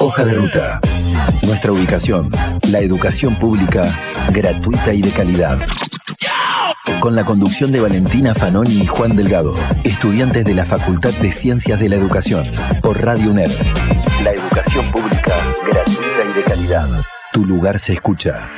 Hoja de ruta. Nuestra ubicación. La educación pública gratuita y de calidad. Con la conducción de Valentina Fanoni y Juan Delgado, estudiantes de la Facultad de Ciencias de la Educación, por Radio UNED. La educación pública gratuita y de calidad. Tu lugar se escucha.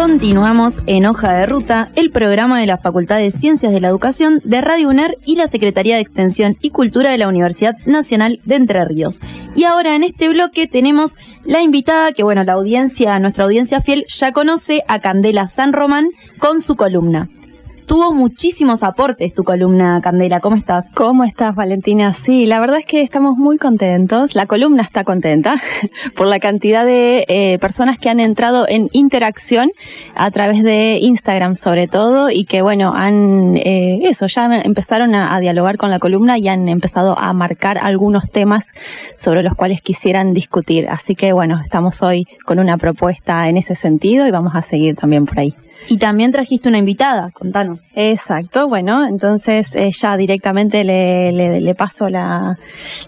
Continuamos en Hoja de Ruta, el programa de la Facultad de Ciencias de la Educación de Radio UNER y la Secretaría de Extensión y Cultura de la Universidad Nacional de Entre Ríos. Y ahora en este bloque tenemos la invitada que, bueno, la audiencia, nuestra audiencia fiel ya conoce a Candela San Román con su columna tuvo muchísimos aportes tu columna, Candela. ¿Cómo estás? ¿Cómo estás, Valentina? Sí, la verdad es que estamos muy contentos. La columna está contenta por la cantidad de eh, personas que han entrado en interacción a través de Instagram, sobre todo, y que, bueno, han, eh, eso, ya empezaron a, a dialogar con la columna y han empezado a marcar algunos temas sobre los cuales quisieran discutir. Así que, bueno, estamos hoy con una propuesta en ese sentido y vamos a seguir también por ahí. Y también trajiste una invitada, contanos. Exacto, bueno, entonces eh, ya directamente le, paso la,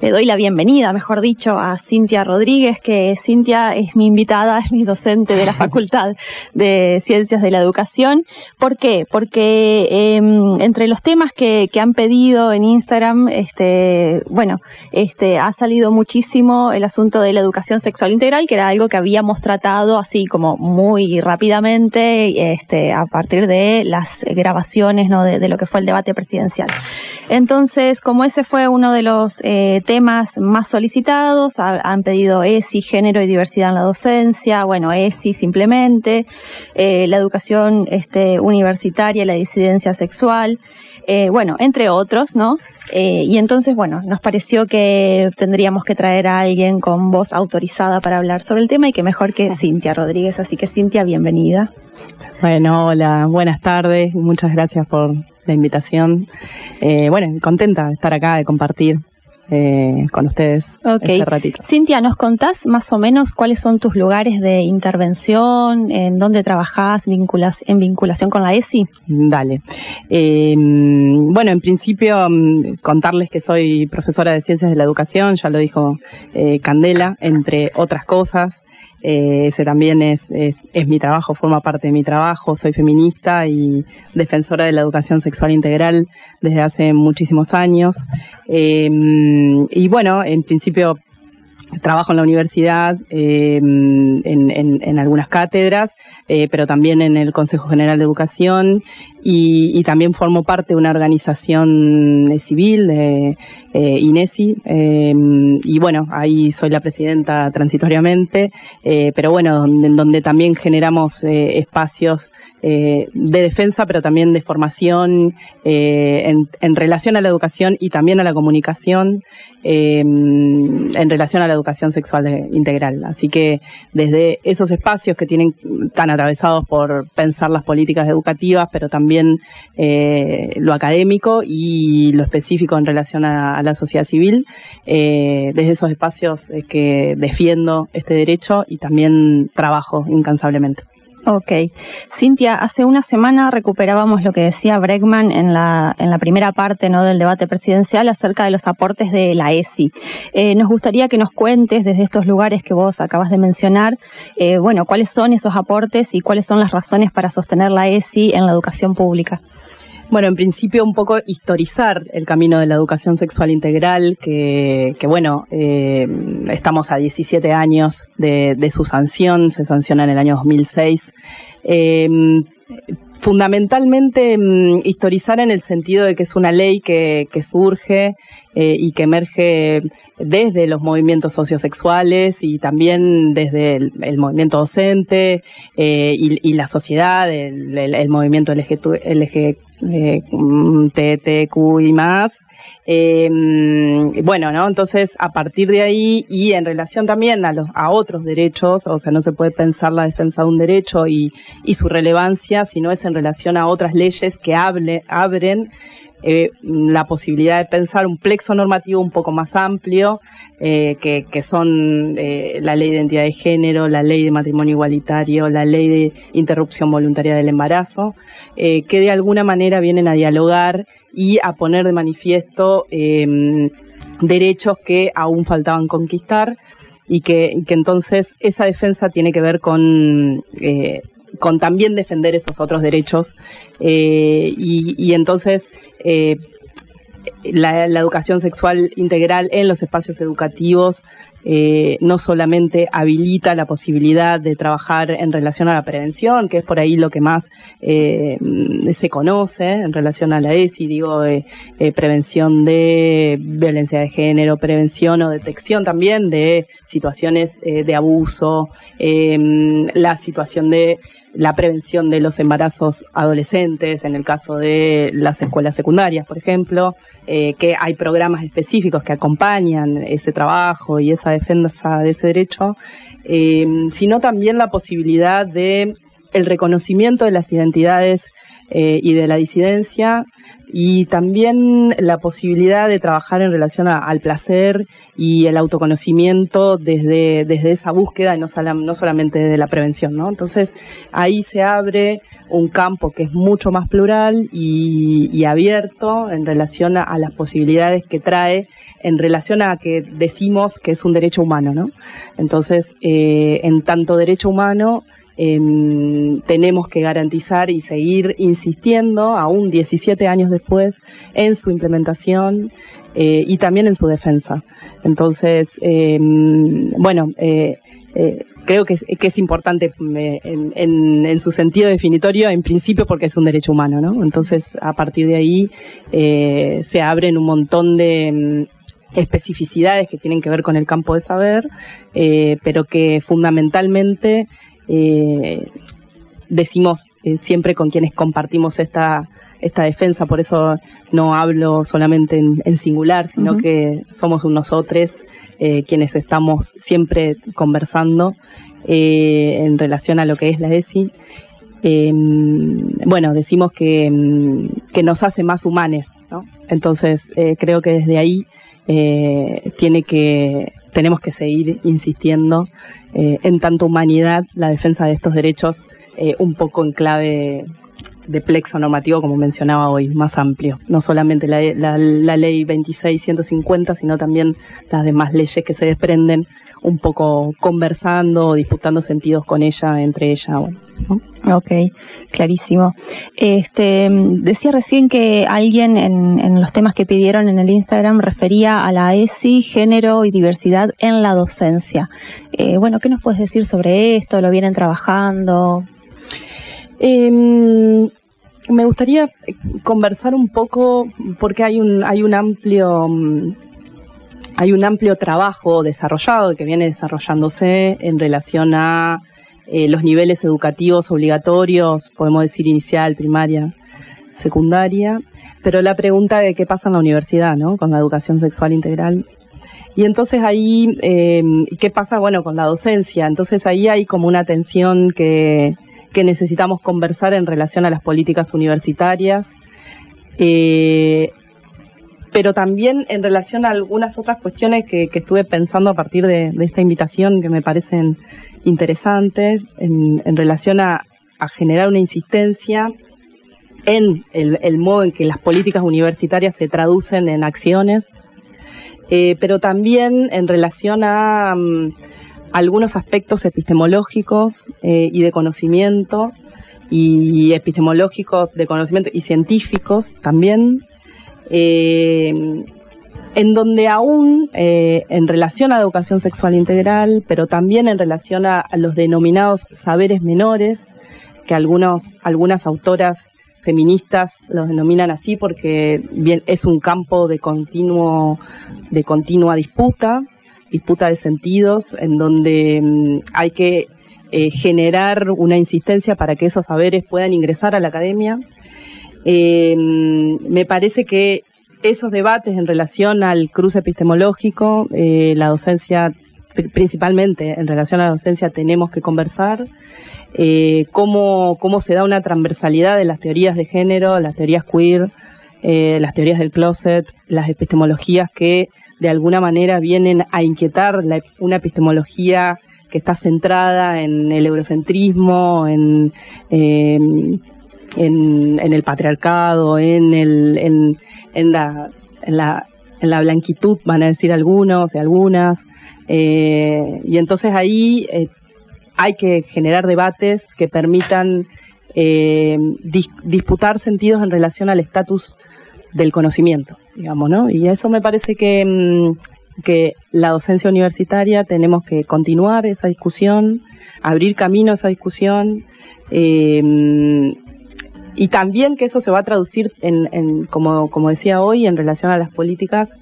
le doy la bienvenida, mejor dicho, a Cintia Rodríguez, que Cintia es mi invitada, es mi docente de la Facultad de Ciencias de la Educación. ¿Por qué? Porque em, entre los temas que, que han pedido en Instagram, este, bueno, este, ha salido muchísimo el asunto de la educación sexual integral, que era algo que habíamos tratado así como muy rápidamente. Este, este, a partir de las grabaciones ¿no? de, lo que fue el debate presidencial. Entonces, como ese fue uno de los eh, temas más solicitados, han pedido ESI, género y diversidad en la docencia, bueno, ESI simplemente, eh, la educación este, universitaria, la disidencia sexual, eh, bueno, entre otros, ¿no? Y entonces, bueno, nos pareció que tendríamos que traer a alguien con voz autorizada para hablar sobre el tema y que mejor que Cintia Rodríguez. Así que Cintia, bienvenida. Bueno, hola, buenas tardes, muchas gracias por la invitación. Eh, bueno, contenta de estar acá, de compartir eh, con ustedes este ratito. Cintia, ¿nos contás más o menos cuáles son tus lugares de intervención, en dónde trabajás vinculas, en vinculación con la ESI? Dale. Eh, bueno, en principio mm, contarles que soy profesora de Ciencias de la Educación, ya lo dijo Candela, entre otras cosas. Eh, ese también es, es, es, mi trabajo, forma parte de mi trabajo. Soy feminista y defensora de la educación sexual integral desde hace muchísimos años. Eh, y bueno, en principio trabajo en la universidad, eh, en, algunas cátedras, eh, pero también en el Consejo General de Educación y, también formo parte de una organización eh, civil, INESI, y bueno, ahí soy la presidenta transitoriamente, pero bueno, donde, donde también generamos espacios de defensa, pero también de formación en, en, relación a la educación y también a la comunicación, en relación a la educación sexual integral. Así que desde esos espacios que tienen tan atravesados por pensar las políticas educativas, pero también eh, lo académico y lo específico en relación a, la sociedad civil. Eh, desde esos espacios es que defiendo este derecho y también trabajo incansablemente. Ok. Cintia, hace una semana recuperábamos lo que decía Bregman en la, en la primera parte ¿no? del debate presidencial acerca de los aportes de la ESI. Eh, nos gustaría que nos cuentes desde estos lugares que vos acabas de mencionar, eh, bueno, cuáles son esos aportes y cuáles son las razones para sostener la ESI en la educación pública. Bueno, en principio un poco historizar el camino de la educación sexual integral, que, bueno, eh, estamos a 17 años de, su sanción, se sanciona en el año 2006. Eh, fundamentalmente mm, historizar en el sentido de que es una ley que, que surge eh, y que emerge desde los movimientos sociosexuales y también desde el, movimiento docente eh, y, la sociedad, el, el, el movimiento LG, LG eh, TTQ y más. Eh, bueno, ¿no? Entonces, a partir de ahí y en relación también a, los, a otros derechos, o sea, no se puede pensar la defensa de un derecho y, su relevancia, sino es en relación a otras leyes que abren eh, la posibilidad de pensar un plexo normativo un poco más amplio, eh, que, son eh, la ley de identidad de género, la ley de matrimonio igualitario, la ley de interrupción voluntaria del embarazo, que de alguna manera vienen a dialogar y a poner de manifiesto em, derechos que aún faltaban conquistar y que, entonces esa defensa tiene que ver con, con también defender esos otros derechos. Eh, y, entonces eh, la, educación sexual integral en los espacios educativos eh, no solamente habilita la posibilidad de trabajar en relación a la prevención, que es por ahí lo que más se conoce en relación a la ESI, digo, prevención de violencia de género, prevención o detección también de situaciones de abuso, la situación de la prevención de los embarazos adolescentes, en el caso de las escuelas secundarias, por ejemplo, eh, que hay programas específicos que acompañan ese trabajo y esa defensa de ese derecho, eh, sino también la posibilidad de el reconocimiento de las identidades eh, y de la disidencia y también la posibilidad de trabajar en relación al placer y el autoconocimiento desde, desde esa búsqueda y no, no solamente de la prevención, ¿no? Entonces ahí se abre un campo que es mucho más plural y, abierto en relación a, las posibilidades que trae en relación a que decimos que es un derecho humano, ¿no? Entonces, eh, en tanto derecho humano, Em, tenemos que garantizar y seguir insistiendo, aún 17 años después, en su implementación eh, y también en su defensa. Entonces, em, bueno, eh, eh, creo que es, importante en, su sentido definitorio, en principio porque es un derecho humano, ¿no? Entonces, a partir de ahí se abren un montón de em, especificidades que tienen que ver con el campo de saber, pero que fundamentalmente eh, decimos eh, siempre con quienes compartimos esta, esta defensa, por eso no hablo solamente en, singular, sino que somos un nosotros eh, quienes estamos siempre conversando en relación a lo que es la ESI. Em, bueno, decimos que, em, que, nos hace más humanes, ¿no? Entonces creo que desde ahí tiene que, tenemos que seguir insistiendo eh, en tanto humanidad la defensa de estos derechos eh, un poco en clave de plexo normativo, como mencionaba hoy, más amplio. No solamente la, la, ley 26.150, sino también las demás leyes que se desprenden, un poco conversando, disputando sentidos con ella, entre ella. Bueno, Ok, clarísimo. Este, decía recién que alguien en, los temas que pidieron en el Instagram refería a la ESI, género y diversidad en la docencia. Eh, bueno, ¿qué nos puedes decir sobre esto? ¿Lo vienen trabajando? Em, me gustaría conversar un poco porque hay un, hay un amplio hay un amplio trabajo desarrollado que viene desarrollándose en relación a eh, los niveles educativos obligatorios, podemos decir inicial, primaria, secundaria, pero la pregunta de qué pasa en la universidad, ¿no? Con la educación sexual integral. Y entonces ahí, eh, ¿qué pasa, bueno, con la docencia? Entonces ahí hay como una tensión que, necesitamos conversar en relación a las políticas universitarias, eh, pero también en relación a algunas otras cuestiones que, estuve pensando a partir de, esta invitación que me parecen interesantes en, relación a, generar una insistencia en el, modo en que las políticas universitarias se traducen en acciones, eh, pero también en relación a mm, algunos aspectos epistemológicos eh, y de conocimiento, y epistemológicos de conocimiento y científicos también, eh, en donde aún eh, en relación a educación sexual integral, pero también en relación a, los denominados saberes menores, que algunas autoras feministas los denominan así porque es un campo de continuo, de continua disputa, disputa de sentidos, en donde mm, hay que eh, generar una insistencia para que esos saberes puedan ingresar a la academia. Mm, me parece que esos debates en relación al cruce epistemológico, eh, la docencia, principalmente en relación a la docencia, tenemos que conversar. Eh, cómo, cómo se da una transversalidad de las teorías de género, las teorías queer, eh, las teorías del closet, las epistemologías que de alguna manera vienen a inquietar una epistemología que está centrada en el eurocentrismo, en en, el patriarcado, en, el, en, la, en, la, en la blanquitud, van a decir algunos y algunas. Eh, y entonces ahí eh, hay que generar debates que permitan eh, disputar sentidos en relación al estatus del conocimiento, digamos, ¿no? Y eso me parece que, mm, que la docencia universitaria tenemos que continuar esa discusión, abrir camino a esa discusión, y también que eso se va a traducir en, como, como decía hoy, en relación a las políticas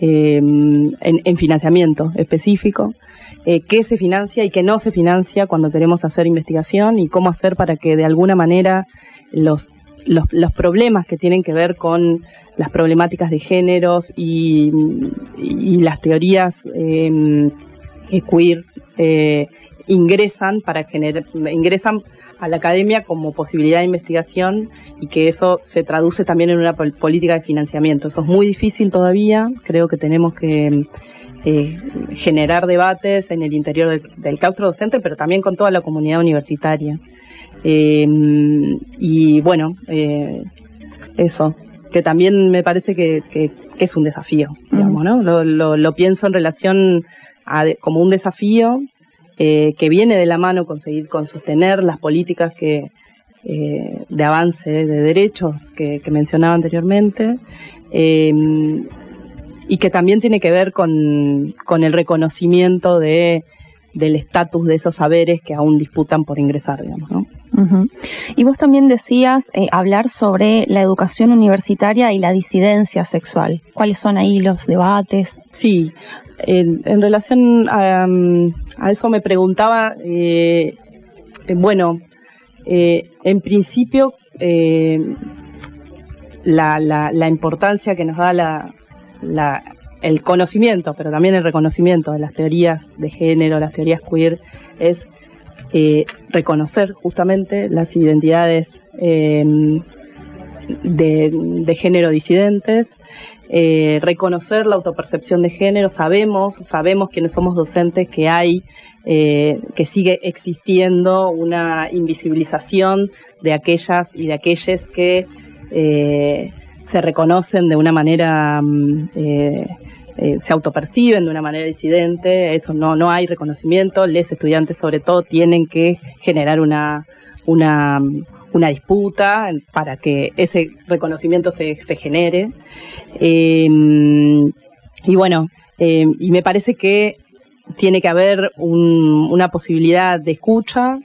eh, en, financiamiento específico, eh, qué se financia y qué no se financia cuando queremos hacer investigación y cómo hacer para que de alguna manera los, los, problemas que tienen que ver con las problemáticas de géneros y, las teorías eh, queer ingresan para generar, ingresan a la academia como posibilidad de investigación y que eso se traduce también en una política de financiamiento. Eso es muy difícil todavía, creo que tenemos que eh, generar debates en el interior del, claustro docente, pero también con toda la comunidad universitaria. Em, y bueno, eh, eso, que también me parece que, es un desafío, digamos, ¿no? Lo, pienso en relación a, como un desafío eh, que viene de la mano conseguir con sostener las políticas que, eh, de avance de derechos que, mencionaba anteriormente eh, y que también tiene que ver con, el reconocimiento de, del estatus de esos saberes que aún disputan por ingresar, digamos, ¿no? Y vos también decías hablar sobre la educación universitaria y la disidencia sexual. ¿Cuáles son ahí los debates? Sí, en, relación a, eso me preguntaba, eh, bueno, eh, en principio eh, la, importancia que nos da el conocimiento, pero también el reconocimiento de las teorías de género, las teorías queer, es reconocer justamente las identidades de, de, género disidentes, eh, reconocer la autopercepción de género, sabemos, sabemos quienes somos docentes que hay, eh, que sigue existiendo una invisibilización de aquellas y de aquellos que eh, se reconocen de una manera, mm, se autoperciben de una manera disidente, eso no, no hay reconocimiento, los estudiantes sobre todo tienen que generar una, una una disputa para que ese reconocimiento se, genere. Em, y bueno, em, y me parece que tiene que haber una posibilidad de escucha,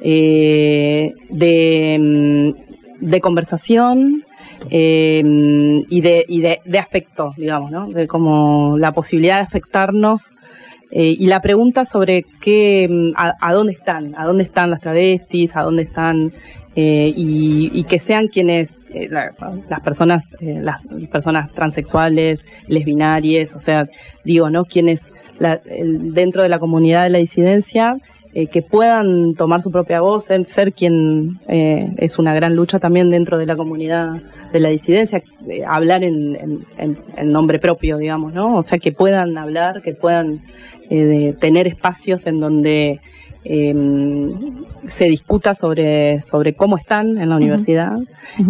eh, de, em, de, conversación y, de, afecto, digamos, ¿no? De como la posibilidad de afectarnos eh, y la pregunta sobre qué, a, dónde están, a dónde están las travestis, a dónde están eh, y, que sean quienes, eh, las personas, eh, las personas transexuales, lesbinarias, o sea, digo, ¿no? Quienes dentro de la comunidad de la disidencia, que puedan tomar su propia voz, ser, quien es una gran lucha también dentro de la comunidad de la disidencia, hablar en, en, nombre propio, digamos, ¿no? O sea, que puedan hablar, que puedan tener espacios en donde Em, se discuta sobre, sobre cómo están en la universidad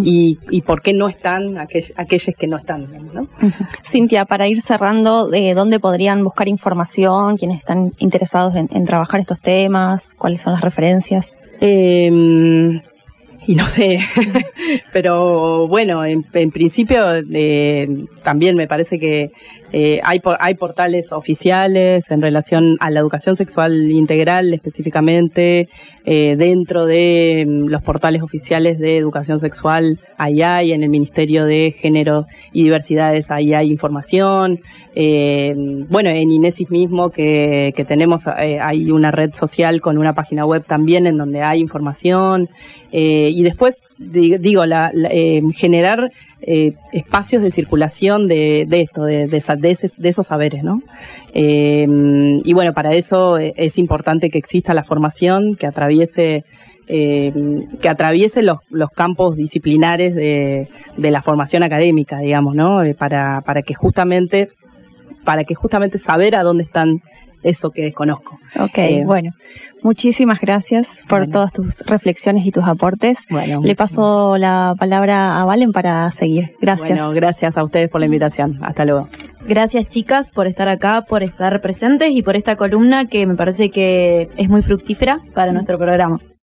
y, y, por qué no están aquellos que no están. ¿no? Cintia, para ir cerrando, ¿de dónde podrían buscar información quienes están interesados en, trabajar estos temas? ¿Cuáles son las referencias? Eh, y no sé, pero bueno, en, principio eh, también me parece que eh, hay, hay portales oficiales en relación a la educación sexual integral específicamente, eh, dentro de mm, los portales oficiales de educación sexual, ahí hay, en el Ministerio de Género y Diversidades, ahí hay información. Eh, bueno, en Inesis mismo que, que tenemos, hay una red social con una página web también en donde hay información. y después, digo, la, generar eh, espacios de circulación de, esto, de, esos saberes, ¿no? Eh, y bueno, para eso es importante que exista la formación que atraviese eh, que atraviese los, campos disciplinares de, la formación académica, digamos, ¿no? para, para que justamente para que justamente saber a dónde están eso que desconozco. Ok, eh, bueno. Muchísimas gracias por todas tus reflexiones y tus aportes. Bueno, Le paso la palabra a Valen para seguir. Gracias. Bueno, gracias a ustedes por la invitación. Hasta luego. Gracias chicas por estar acá, por estar presentes y por esta columna que me parece que es muy fructífera para nuestro programa.